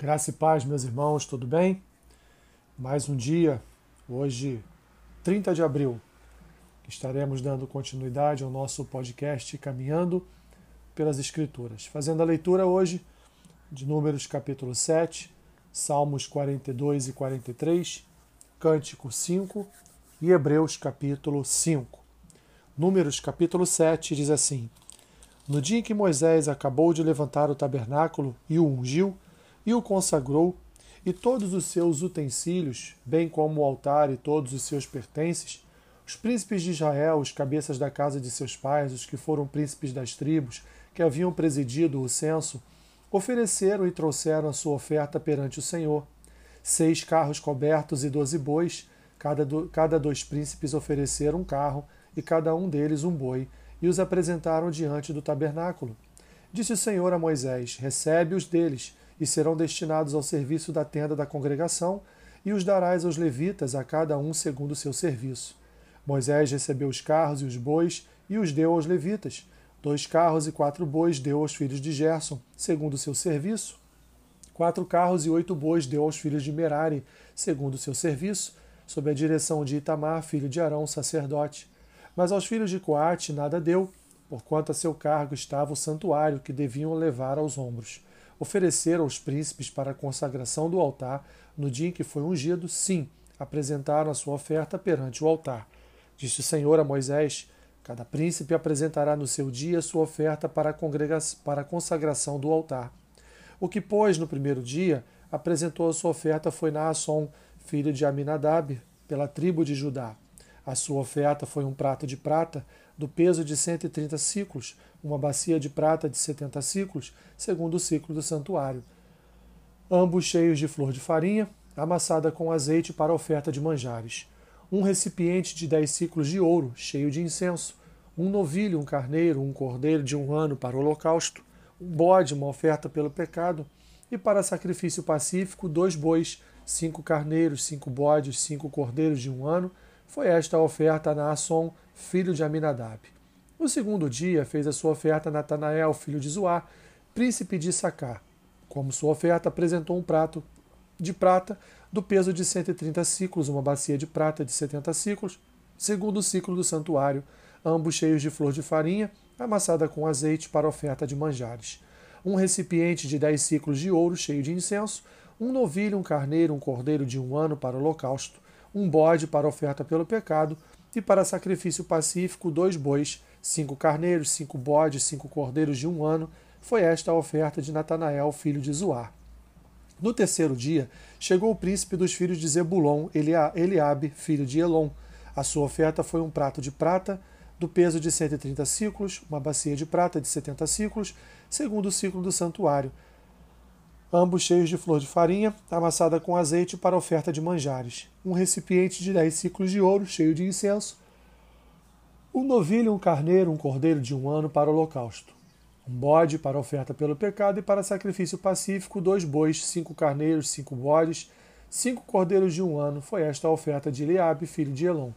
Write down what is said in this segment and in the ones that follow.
Graça e paz, meus irmãos, tudo bem? Mais um dia, hoje, 30 de abril, estaremos dando continuidade ao nosso podcast Caminhando pelas Escrituras, fazendo a leitura hoje de Números capítulo 7, Salmos 42 e 43, Cântico 5 e Hebreus capítulo 5. Números capítulo 7 diz assim: No dia em que Moisés acabou de levantar o tabernáculo e o ungiu, e o consagrou, e todos os seus utensílios, bem como o altar e todos os seus pertences, os príncipes de Israel, os cabeças da casa de seus pais, os que foram príncipes das tribos, que haviam presidido o censo, ofereceram e trouxeram a sua oferta perante o Senhor. Seis carros cobertos e doze bois, cada, do, cada dois príncipes ofereceram um carro, e cada um deles um boi, e os apresentaram diante do tabernáculo. Disse o Senhor a Moisés: Recebe os deles, e serão destinados ao serviço da tenda da congregação, e os darás aos levitas, a cada um segundo o seu serviço. Moisés recebeu os carros e os bois e os deu aos levitas. Dois carros e quatro bois deu aos filhos de Gerson, segundo o seu serviço. Quatro carros e oito bois deu aos filhos de Merari, segundo o seu serviço, sob a direção de Itamar, filho de Arão, sacerdote. Mas aos filhos de Coate nada deu, porquanto a seu cargo estava o santuário que deviam levar aos ombros ofereceram aos príncipes para a consagração do altar no dia em que foi ungido, sim, apresentaram a sua oferta perante o altar. Disse o Senhor a Moisés: Cada príncipe apresentará no seu dia sua oferta para a, para a consagração do altar. O que, pois, no primeiro dia apresentou a sua oferta foi Naasson, filho de Aminadab, pela tribo de Judá. A sua oferta foi um prato de prata, do peso de 130 ciclos, uma bacia de prata de 70 ciclos, segundo o ciclo do santuário. Ambos cheios de flor de farinha, amassada com azeite para oferta de manjares. Um recipiente de 10 ciclos de ouro, cheio de incenso. Um novilho, um carneiro, um cordeiro de um ano para o holocausto. Um bode, uma oferta pelo pecado. E para sacrifício pacífico, dois bois, cinco carneiros, cinco bodes, cinco cordeiros de um ano, foi esta a oferta a Naasson, filho de Aminadab. No segundo dia fez a sua oferta Natanael, filho de Zoar, príncipe de Issacar. Como sua oferta apresentou um prato de prata do peso de 130 ciclos, uma bacia de prata de 70 ciclos, segundo o ciclo do santuário, ambos cheios de flor de farinha, amassada com azeite para oferta de manjares. Um recipiente de 10 ciclos de ouro cheio de incenso, um novilho, um carneiro, um cordeiro de um ano para o holocausto, um bode para oferta pelo pecado, e para sacrifício pacífico, dois bois, cinco carneiros, cinco bodes, cinco cordeiros de um ano. Foi esta a oferta de Natanael, filho de Zoar. No terceiro dia, chegou o príncipe dos filhos de Zebulon, Eliabe, filho de Elon. A sua oferta foi um prato de prata, do peso de 130 ciclos, uma bacia de prata de 70 ciclos, segundo o ciclo do santuário, ambos cheios de flor de farinha, amassada com azeite para oferta de manjares, um recipiente de dez ciclos de ouro cheio de incenso, um novilho, um carneiro, um cordeiro de um ano para o holocausto, um bode para oferta pelo pecado e para sacrifício pacífico, dois bois, cinco carneiros, cinco bodes, cinco cordeiros de um ano. Foi esta a oferta de Eliabe, filho de Elon.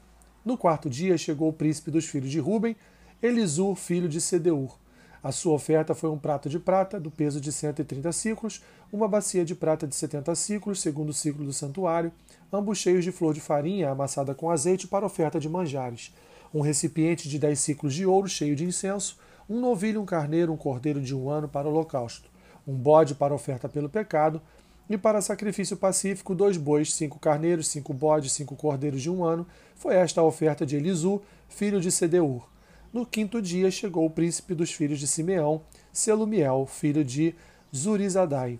No quarto dia chegou o príncipe dos filhos de Ruben, Elisur, filho de Sedeur. A sua oferta foi um prato de prata, do peso de 130 ciclos, uma bacia de prata de 70 ciclos, segundo o ciclo do santuário, ambos cheios de flor de farinha amassada com azeite para oferta de manjares, um recipiente de 10 ciclos de ouro cheio de incenso, um novilho, um carneiro, um cordeiro de um ano para o holocausto, um bode para oferta pelo pecado, e para sacrifício pacífico, dois bois, cinco carneiros, cinco bodes, cinco cordeiros de um ano. Foi esta a oferta de Elisu, filho de Sedeur. No quinto dia chegou o príncipe dos filhos de Simeão, Selumiel, filho de Zurizadai.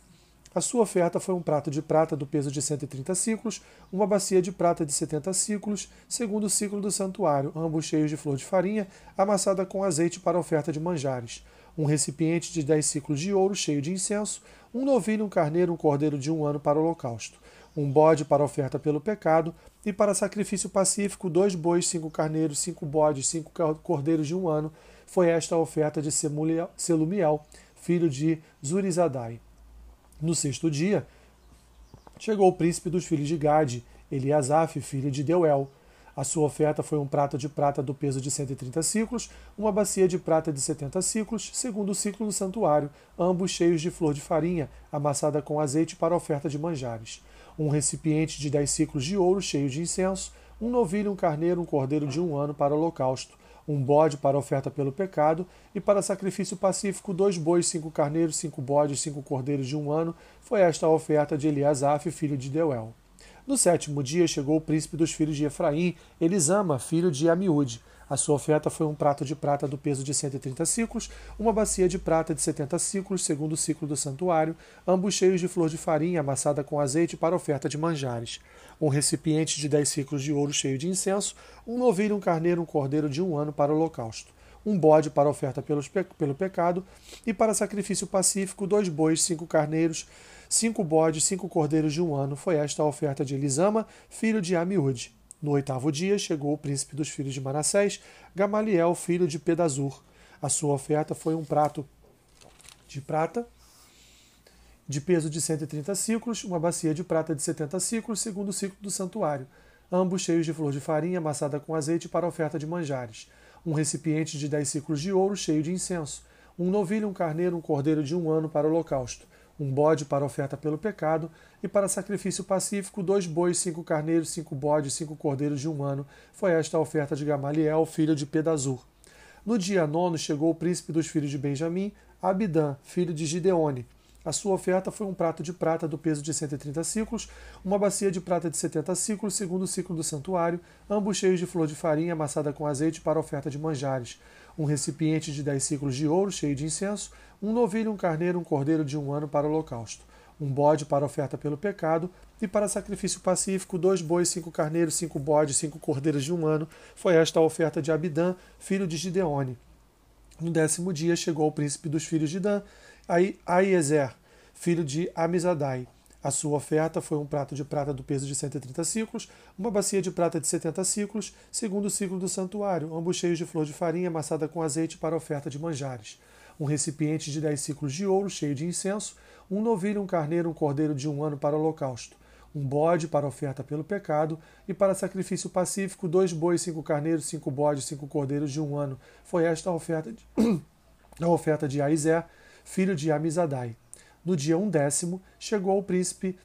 A sua oferta foi um prato de prata do peso de 130 ciclos, uma bacia de prata de 70 ciclos, segundo o ciclo do santuário, ambos cheios de flor de farinha, amassada com azeite para oferta de manjares, um recipiente de 10 ciclos de ouro cheio de incenso, um novilho, um carneiro, um cordeiro de um ano para o holocausto, um bode para oferta pelo pecado, e para sacrifício pacífico, dois bois, cinco carneiros, cinco bodes, cinco cordeiros de um ano. Foi esta a oferta de Selumiel, filho de Zurizadai. No sexto dia, chegou o príncipe dos filhos de Gade, Eliasaf, filho de Deuel. A sua oferta foi um prato de prata do peso de 130 ciclos, uma bacia de prata de 70 ciclos, segundo o ciclo do santuário, ambos cheios de flor de farinha, amassada com azeite para oferta de manjares. Um recipiente de 10 ciclos de ouro cheio de incenso, um novilho, um carneiro, um cordeiro de um ano para holocausto, um bode para oferta pelo pecado, e para sacrifício pacífico, dois bois, cinco carneiros, cinco bodes, cinco cordeiros de um ano. Foi esta a oferta de Eliasaf, filho de Deuel. No sétimo dia chegou o príncipe dos filhos de Efraim, Elisama, filho de Amiúde. A sua oferta foi um prato de prata do peso de 130 ciclos, uma bacia de prata de 70 ciclos, segundo o ciclo do santuário, ambos cheios de flor de farinha amassada com azeite para oferta de manjares. Um recipiente de 10 ciclos de ouro cheio de incenso, um novilho, um carneiro, um cordeiro de um ano para o holocausto um bode para oferta pelos, pelo pecado, e para sacrifício pacífico, dois bois, cinco carneiros, cinco bodes, cinco cordeiros de um ano. Foi esta a oferta de Elisama, filho de Amiúde. No oitavo dia chegou o príncipe dos filhos de Manassés, Gamaliel, filho de Pedazur. A sua oferta foi um prato de prata de peso de 130 ciclos, uma bacia de prata de 70 ciclos, segundo o ciclo do santuário, ambos cheios de flor de farinha amassada com azeite para oferta de manjares, um recipiente de 10 ciclos de ouro cheio de incenso, um novilho, um carneiro, um cordeiro de um ano para o holocausto, um bode para oferta pelo pecado, e para sacrifício pacífico, dois bois, cinco carneiros, cinco bodes, cinco cordeiros de um ano. Foi esta a oferta de Gamaliel, filho de Pedazur. No dia nono chegou o príncipe dos filhos de Benjamim, Abidã, filho de Gideone. A sua oferta foi um prato de prata do peso de 130 ciclos, uma bacia de prata de 70 ciclos, segundo o ciclo do santuário, ambos cheios de flor de farinha amassada com azeite para oferta de manjares, um recipiente de 10 ciclos de ouro cheio de incenso, um novilho, um carneiro, um cordeiro de um ano para o holocausto, um bode para oferta pelo pecado, e para sacrifício pacífico, dois bois, cinco carneiros, cinco bodes, cinco cordeiros de um ano. Foi esta a oferta de Abidã, filho de Gideone. No décimo dia chegou o príncipe dos filhos de Dan, Aiezer, filho de Amizadai. A sua oferta foi um prato de prata do peso de 130 ciclos, uma bacia de prata de 70 ciclos, segundo o ciclo do santuário, ambos cheios de flor de farinha amassada com azeite para oferta de manjares. Um recipiente de 10 ciclos de ouro cheio de incenso, um novilho, um carneiro, um cordeiro de um ano para o holocausto, um bode para oferta pelo pecado, e para sacrifício pacífico, dois bois, cinco carneiros, cinco bodes, cinco cordeiros de um ano. Foi esta a oferta de, a oferta de Aizer, filho de Amizadai. No dia undécimo, chegou o príncipe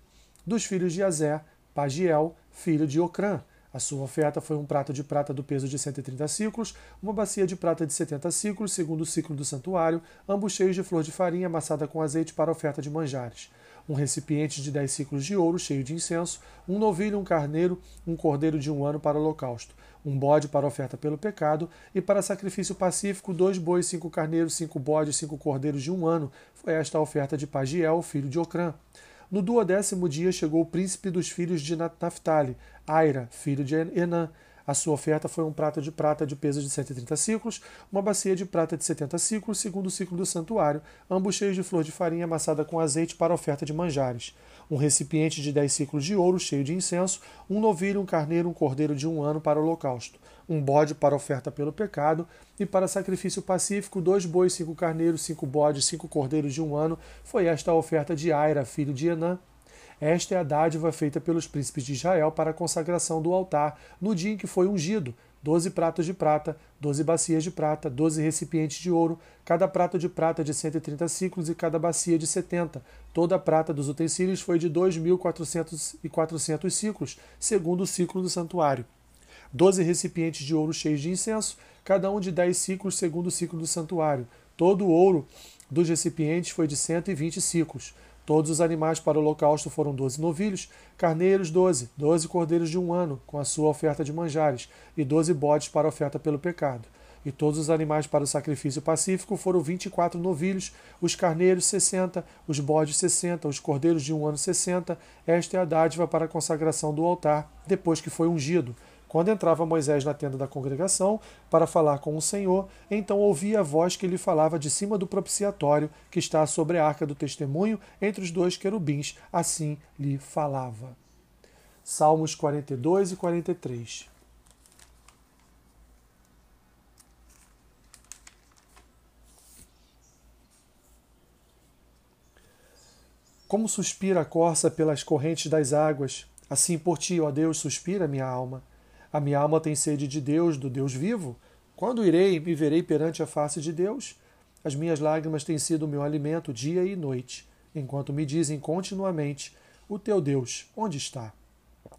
dos filhos de Azé, Pagiel, filho de Ocrã. A sua oferta foi um prato de prata do peso de 130 ciclos, uma bacia de prata de 70 ciclos, segundo o ciclo do santuário, ambos cheios de flor de farinha amassada com azeite para oferta de manjares. Um recipiente de 10 ciclos de ouro cheio de incenso, um novilho, um carneiro, um cordeiro de um ano para o holocausto, um bode para oferta pelo pecado, e para sacrifício pacífico, dois bois, cinco carneiros, cinco bodes, cinco cordeiros de um ano. Foi esta a oferta de Pagiel, filho de Ocrã. No duodécimo dia chegou o príncipe dos filhos de Naphtali, Aira, filho de Enã. A sua oferta foi um prato de prata de peso de 130 ciclos, uma bacia de prata de 70 ciclos, segundo o ciclo do santuário, ambos cheios de flor de farinha amassada com azeite para oferta de manjares. Um recipiente de 10 ciclos de ouro cheio de incenso, um novilho, um carneiro, um cordeiro de um ano para o holocausto, um bode para oferta pelo pecado, e para sacrifício pacífico, dois bois, cinco carneiros, cinco bodes, cinco cordeiros de um ano. Foi esta a oferta de Aira, filho de Enã, esta é a dádiva feita pelos príncipes de Israel para a consagração do altar no dia em que foi ungido. Doze pratos de prata, doze bacias de prata, doze recipientes de ouro, cada prato de prata de 130 ciclos e cada bacia de 70. Toda a prata dos utensílios foi de 2.400 ciclos, segundo o ciclo do santuário. Doze recipientes de ouro cheios de incenso, cada um de 10 ciclos, segundo o ciclo do santuário. Todo o ouro dos recipientes foi de 120 ciclos. Todos os animais para o holocausto foram doze novilhos, carneiros doze, doze cordeiros de um ano, com a sua oferta de manjares, e doze bodes para a oferta pelo pecado. E todos os animais para o sacrifício pacífico foram vinte e quatro novilhos, os carneiros sessenta, os bodes sessenta, os cordeiros de um ano sessenta. Esta é a dádiva para a consagração do altar, depois que foi ungido. Quando entrava Moisés na tenda da congregação para falar com o Senhor, então ouvia a voz que lhe falava de cima do propiciatório que está sobre a arca do testemunho entre os dois querubins. Assim lhe falava. Salmos 42 e 43. Como suspira a corça pelas correntes das águas, assim por ti, ó Deus, suspira minha alma. A minha alma tem sede de Deus, do Deus vivo. Quando irei me verei perante a face de Deus? As minhas lágrimas têm sido o meu alimento dia e noite, enquanto me dizem continuamente: O teu Deus, onde está?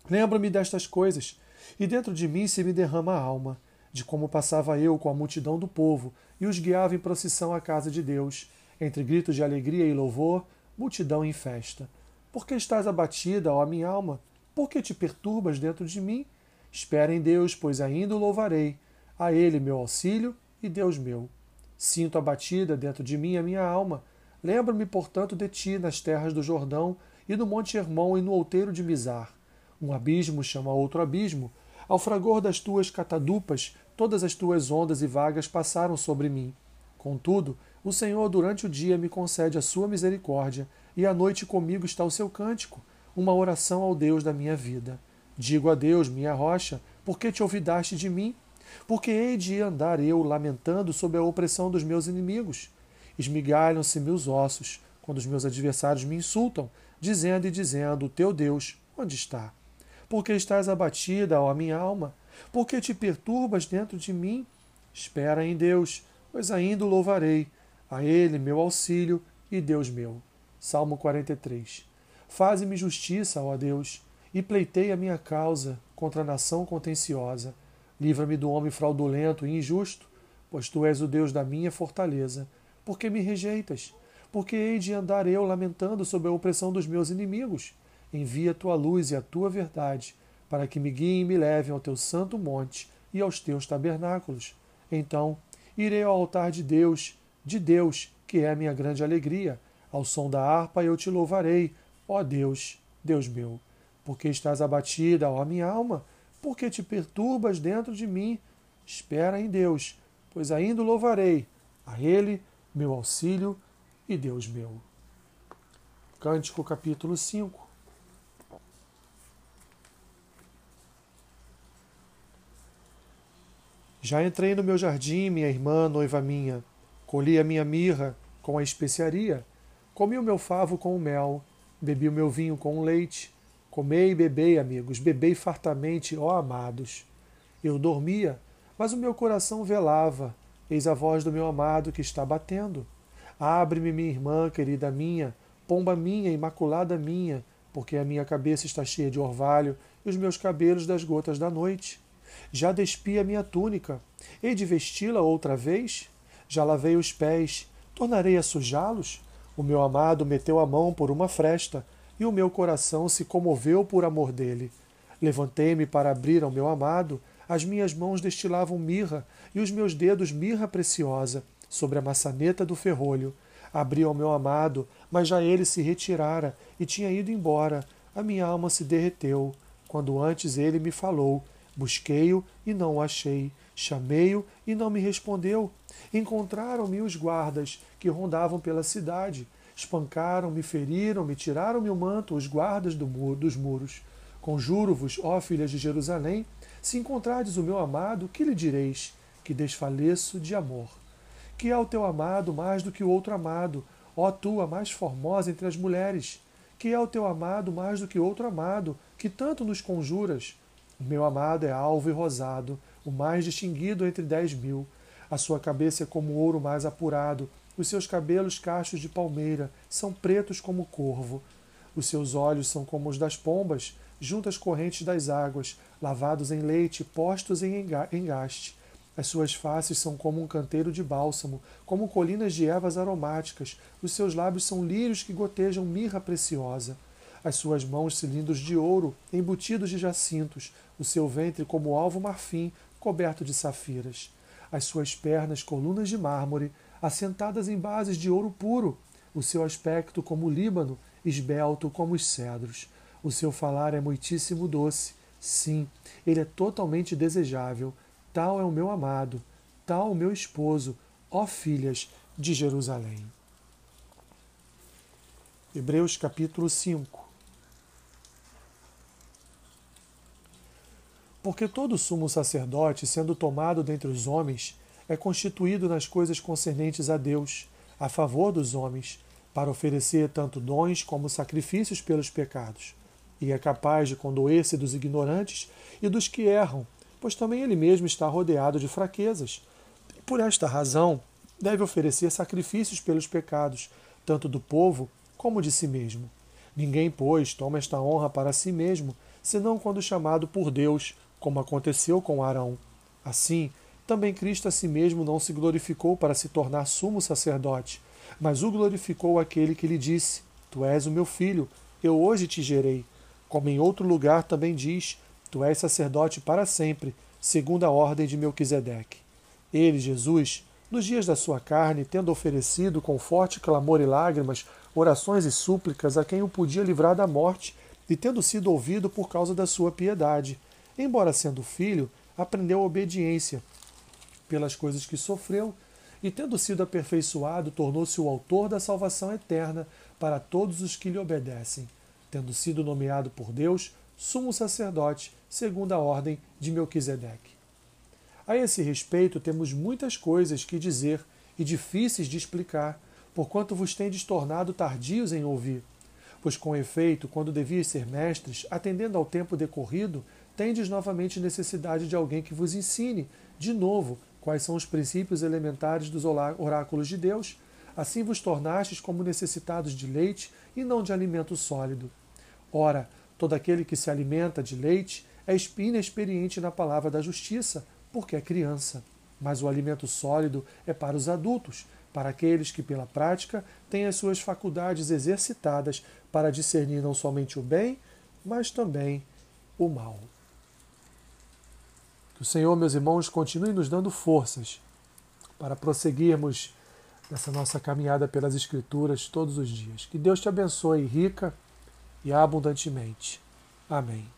Lembro-me destas coisas, e dentro de mim se me derrama a alma, de como passava eu com a multidão do povo e os guiava em procissão à casa de Deus, entre gritos de alegria e louvor, multidão em festa. Por que estás abatida, ó minha alma? Por que te perturbas dentro de mim? Espera em Deus, pois ainda o louvarei. A Ele meu auxílio e Deus meu. Sinto abatida dentro de mim a minha alma. Lembro-me, portanto, de ti nas terras do Jordão e no Monte Hermon e no outeiro de Mizar. Um abismo chama outro abismo. Ao fragor das tuas catadupas, todas as tuas ondas e vagas passaram sobre mim. Contudo, o Senhor durante o dia me concede a sua misericórdia, e à noite comigo está o seu cântico, uma oração ao Deus da minha vida. Digo a Deus, minha rocha, por que te olvidaste de mim? Porque hei de andar eu lamentando sob a opressão dos meus inimigos? Esmigalham-se meus ossos, quando os meus adversários me insultam, dizendo e dizendo: Teu Deus, onde está? Porque estás abatida, ó minha alma? Porque te perturbas dentro de mim? Espera em Deus, pois ainda o louvarei a Ele, meu auxílio e Deus meu. Salmo 43. Faze-me justiça, ó Deus, e pleitei a minha causa contra a nação contenciosa. Livra-me do homem fraudulento e injusto, pois tu és o Deus da minha fortaleza. Por que me rejeitas? Porque hei de andar eu lamentando sob a opressão dos meus inimigos? Envia a tua luz e a tua verdade, para que me guiem e me levem ao teu santo monte e aos teus tabernáculos. Então irei ao altar de Deus de Deus, que é a minha grande alegria. Ao som da harpa eu te louvarei, ó Deus, Deus meu. Porque estás abatida, ó minha alma? Porque te perturbas dentro de mim? Espera em Deus, pois ainda louvarei, a Ele, meu auxílio e Deus meu. Cântico capítulo 5 Já entrei no meu jardim, minha irmã, noiva minha. Colhi a minha mirra com a especiaria, comi o meu favo com o mel, bebi o meu vinho com o leite. Comei e bebei, amigos, bebei fartamente, ó amados. Eu dormia, mas o meu coração velava. Eis a voz do meu amado que está batendo. Abre-me, minha irmã, querida minha, pomba minha, imaculada minha, porque a minha cabeça está cheia de orvalho e os meus cabelos das gotas da noite. Já despi a minha túnica, hei de vesti-la outra vez? Já lavei os pés, tornarei a sujá-los? O meu amado meteu a mão por uma fresta, e o meu coração se comoveu por amor dele. Levantei-me para abrir ao meu amado, as minhas mãos destilavam mirra, e os meus dedos mirra preciosa, sobre a maçaneta do ferrolho. Abri ao meu amado, mas já ele se retirara e tinha ido embora. A minha alma se derreteu, quando antes ele me falou. Busquei-o e não o achei. Chamei-o e não me respondeu. Encontraram-me os guardas que rondavam pela cidade. Espancaram-me, feriram-me, tiraram-me o manto, os guardas do dos muros. Conjuro-vos, ó filhas de Jerusalém, se encontrardes o meu amado, que lhe direis? Que desfaleço de amor. Que é o teu amado mais do que o outro amado, ó tua mais formosa entre as mulheres? Que é o teu amado mais do que outro amado, que tanto nos conjuras? O meu amado é alvo e rosado, o mais distinguido entre dez mil. A sua cabeça é como ouro mais apurado, os seus cabelos cachos de palmeira são pretos como corvo. Os seus olhos são como os das pombas, junto às correntes das águas, lavados em leite, postos em engaste. As suas faces são como um canteiro de bálsamo, como colinas de ervas aromáticas. Os seus lábios são lírios que gotejam mirra preciosa. As suas mãos cilindros de ouro, embutidos de jacintos. O seu ventre como alvo marfim, coberto de safiras. As suas pernas, colunas de mármore, assentadas em bases de ouro puro. O seu aspecto como o Líbano, esbelto como os cedros. O seu falar é muitíssimo doce. Sim, ele é totalmente desejável. Tal é o meu amado, tal o meu esposo, ó filhas de Jerusalém. Hebreus capítulo 5 Porque todo sumo sacerdote, sendo tomado dentre os homens, é constituído nas coisas concernentes a Deus, a favor dos homens, para oferecer tanto dons como sacrifícios pelos pecados, e é capaz de condoer-se dos ignorantes e dos que erram, pois também ele mesmo está rodeado de fraquezas. Por esta razão, deve oferecer sacrifícios pelos pecados, tanto do povo como de si mesmo. Ninguém, pois, toma esta honra para si mesmo, senão quando chamado por Deus, como aconteceu com Arão. Assim, também Cristo a si mesmo não se glorificou para se tornar sumo sacerdote, mas o glorificou aquele que lhe disse: Tu és o meu filho, eu hoje te gerei. Como em outro lugar também diz: Tu és sacerdote para sempre, segundo a ordem de Melquisedeque. Ele, Jesus, nos dias da sua carne, tendo oferecido com forte clamor e lágrimas orações e súplicas a quem o podia livrar da morte, e tendo sido ouvido por causa da sua piedade, embora sendo filho, aprendeu a obediência pelas coisas que sofreu, e tendo sido aperfeiçoado, tornou-se o autor da salvação eterna para todos os que lhe obedecem, tendo sido nomeado por Deus sumo sacerdote, segundo a ordem de Melquisedeque. A esse respeito, temos muitas coisas que dizer e difíceis de explicar, porquanto vos tendes tornado tardios em ouvir. Pois, com efeito, quando devias ser mestres, atendendo ao tempo decorrido, tendes novamente necessidade de alguém que vos ensine, de novo, quais são os princípios elementares dos oráculos de Deus. Assim vos tornastes como necessitados de leite e não de alimento sólido. Ora, todo aquele que se alimenta de leite é inexperiente na palavra da justiça, porque é criança. Mas o alimento sólido é para os adultos, para aqueles que, pela prática, têm as suas faculdades exercitadas para discernir não somente o bem, mas também o mal. Que o Senhor, meus irmãos, continue nos dando forças para prosseguirmos nessa nossa caminhada pelas Escrituras todos os dias. Que Deus te abençoe rica e abundantemente. Amém.